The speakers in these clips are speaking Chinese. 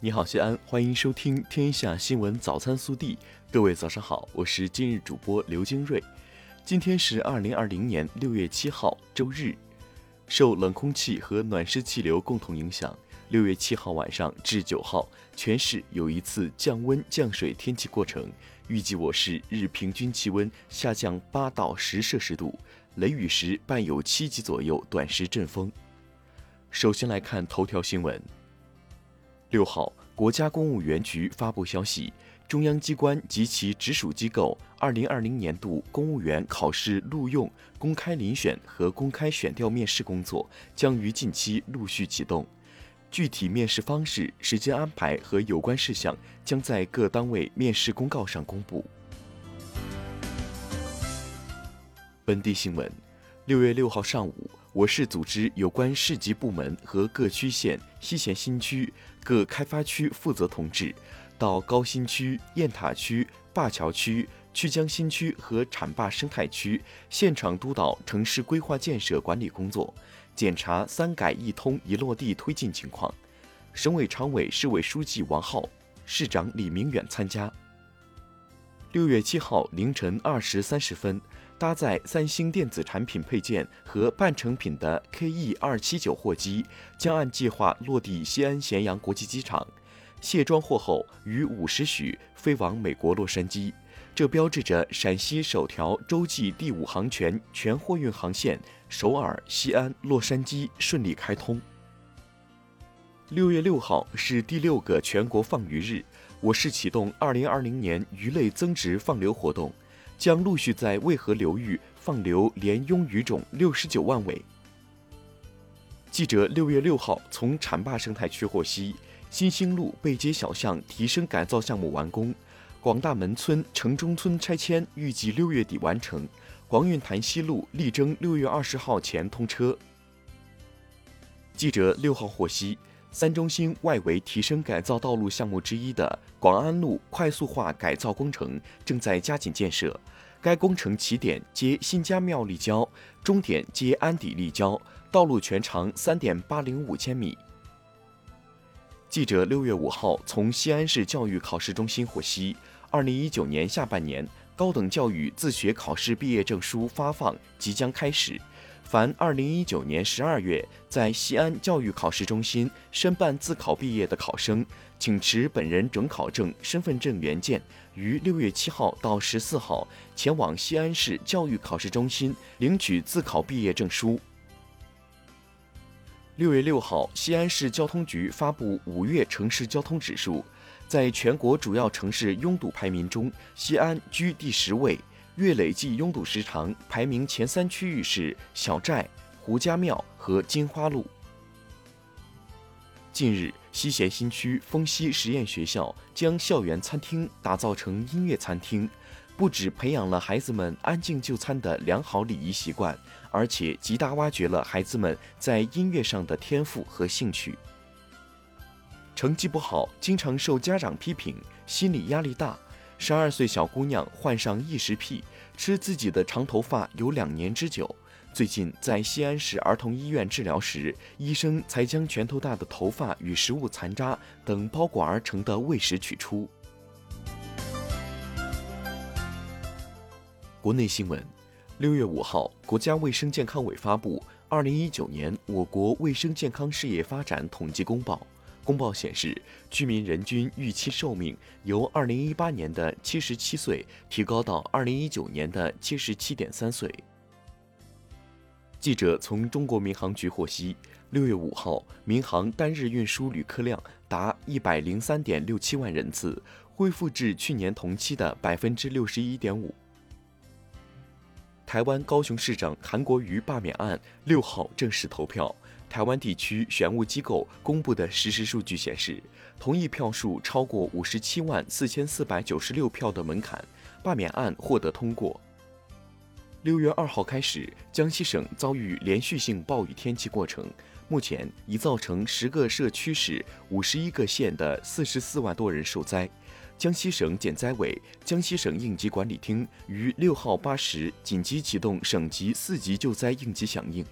你好，西安，欢迎收听《天下新闻早餐速递》。各位早上好，我是今日主播刘金瑞。今天是二零二零年六月七号，周日。受冷空气和暖湿气流共同影响，六月七号晚上至九号，全市有一次降温降水天气过程。预计我市日平均气温下降八到十摄氏度，雷雨时伴有七级左右短时阵风。首先来看头条新闻。六号，国家公务员局发布消息，中央机关及其直属机构二零二零年度公务员考试录用、公开遴选和公开选调面试工作将于近期陆续启动，具体面试方式、时间安排和有关事项将在各单位面试公告上公布。本地新闻，六月六号上午。我市组织有关市级部门和各区县、西咸新区各开发区负责同志，到高新区、雁塔区、灞桥区、曲江新区和浐灞生态区现场督导城市规划建设管理工作，检查“三改一通”一落地推进情况。省委常委、市委书记王浩、市长李明远参加。六月七号凌晨二时三十分。搭载三星电子产品配件和半成品的 KE 二七九货机将按计划落地西安咸阳国际机场，卸装货后于五时许飞往美国洛杉矶，这标志着陕西首条洲际第五航权全货运航线首尔、西安、洛杉矶顺利开通。六月六号是第六个全国放鱼日，我市启动二零二零年鱼类增值放流活动。将陆续在渭河流域放流鲢鳙鱼种六十九万尾。记者六月六号从浐灞生态区获悉，新兴路背街小巷提升改造项目完工，广大门村城中村拆迁预计六月底完成，广运潭西路力争六月二十号前通车。记者六号获悉。三中心外围提升改造道路项目之一的广安路快速化改造工程正在加紧建设。该工程起点接新家庙立交，终点接安底立交，道路全长三点八零五千米。记者六月五号从西安市教育考试中心获悉，二零一九年下半年高等教育自学考试毕业证书发放即将开始。凡二零一九年十二月在西安教育考试中心申办自考毕业的考生，请持本人准考证、身份证原件，于六月七号到十四号前往西安市教育考试中心领取自考毕业证书。六月六号，西安市交通局发布五月城市交通指数，在全国主要城市拥堵排名中，西安居第十位。月累计拥堵时长排名前三区域是小寨、胡家庙和金花路。近日，西咸新区丰西实验学校将校园餐厅打造成音乐餐厅，不只培养了孩子们安静就餐的良好礼仪习惯，而且极大挖掘了孩子们在音乐上的天赋和兴趣。成绩不好，经常受家长批评，心理压力大。十二岁小姑娘患上异食癖，吃自己的长头发有两年之久。最近在西安市儿童医院治疗时，医生才将拳头大的头发与食物残渣等包裹而成的胃食取出。国内新闻：六月五号，国家卫生健康委发布《二零一九年我国卫生健康事业发展统计公报》。公报显示，居民人均预期寿命由2018年的77岁提高到2019年的77.3岁。记者从中国民航局获悉，六月五号，民航单日运输旅客量达103.67万人次，恢复至去年同期的61.5%。台湾高雄市长韩国瑜罢免案六号正式投票。台湾地区选务机构公布的实时数据显示，同意票数超过五十七万四千四百九十六票的门槛，罢免案获得通过。六月二号开始，江西省遭遇连续性暴雨天气过程，目前已造成十个社区市、五十一个县的四十四万多人受灾。江西省减灾委、江西省应急管理厅于六号八时紧急启动省级四级救灾应急响应。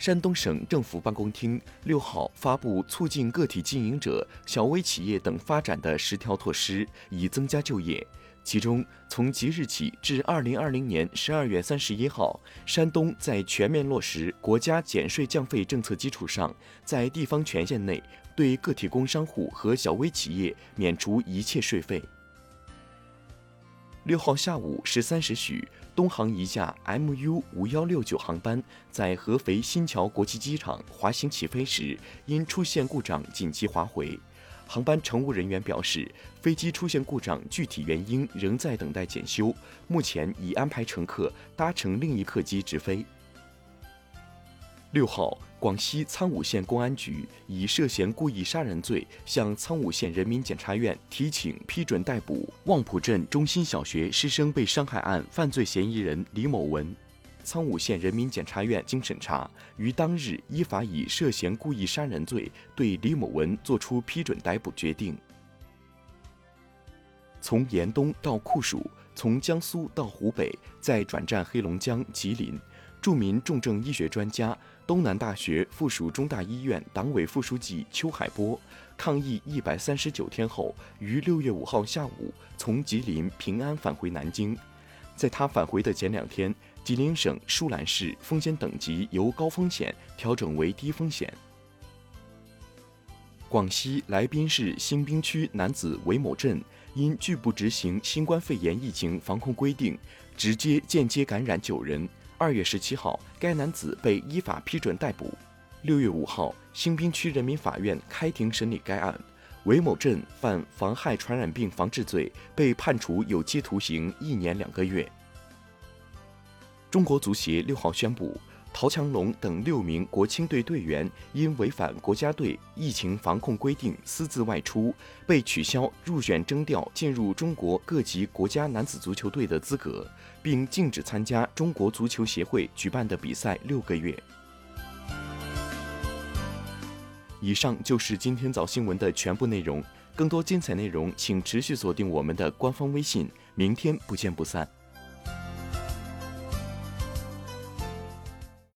山东省政府办公厅六号发布促进个体经营者、小微企业等发展的十条措施，以增加就业。其中，从即日起至二零二零年十二月三十一号，山东在全面落实国家减税降费政策基础上，在地方权限内对个体工商户和小微企业免除一切税费。六号下午十三时许，东航一架 MU 五幺六九航班在合肥新桥国际机场滑行起飞时，因出现故障紧急滑回。航班乘务人员表示，飞机出现故障，具体原因仍在等待检修，目前已安排乘客搭乘另一客机直飞。六号，广西苍梧县公安局以涉嫌故意杀人罪向苍梧县人民检察院提请批准逮捕望浦镇中心小学师生被伤害案犯罪嫌疑人李某文。苍梧县人民检察院经审查，于当日依法以涉嫌故意杀人罪对李某文作出批准逮捕决定。从严冬到酷暑，从江苏到湖北，再转战黑龙江、吉林。著名重症医学专家、东南大学附属中大医院党委副书记邱海波，抗疫一百三十九天后，于六月五号下午从吉林平安返回南京。在他返回的前两天，吉林省舒兰市风险等级由高风险调整为低风险。广西来宾市兴宾区男子韦某镇因拒不执行新冠肺炎疫情防控规定，直接间接感染九人。二月十七号，该男子被依法批准逮捕。六月五号，新宾区人民法院开庭审理该案，韦某镇犯妨害传染病防治罪，被判处有期徒刑一年两个月。中国足协六号宣布。陶强龙等六名国青队队员因违反国家队疫情防控规定私自外出，被取消入选征调进入中国各级国家男子足球队的资格，并禁止参加中国足球协会举办的比赛六个月。以上就是今天早新闻的全部内容，更多精彩内容请持续锁定我们的官方微信，明天不见不散。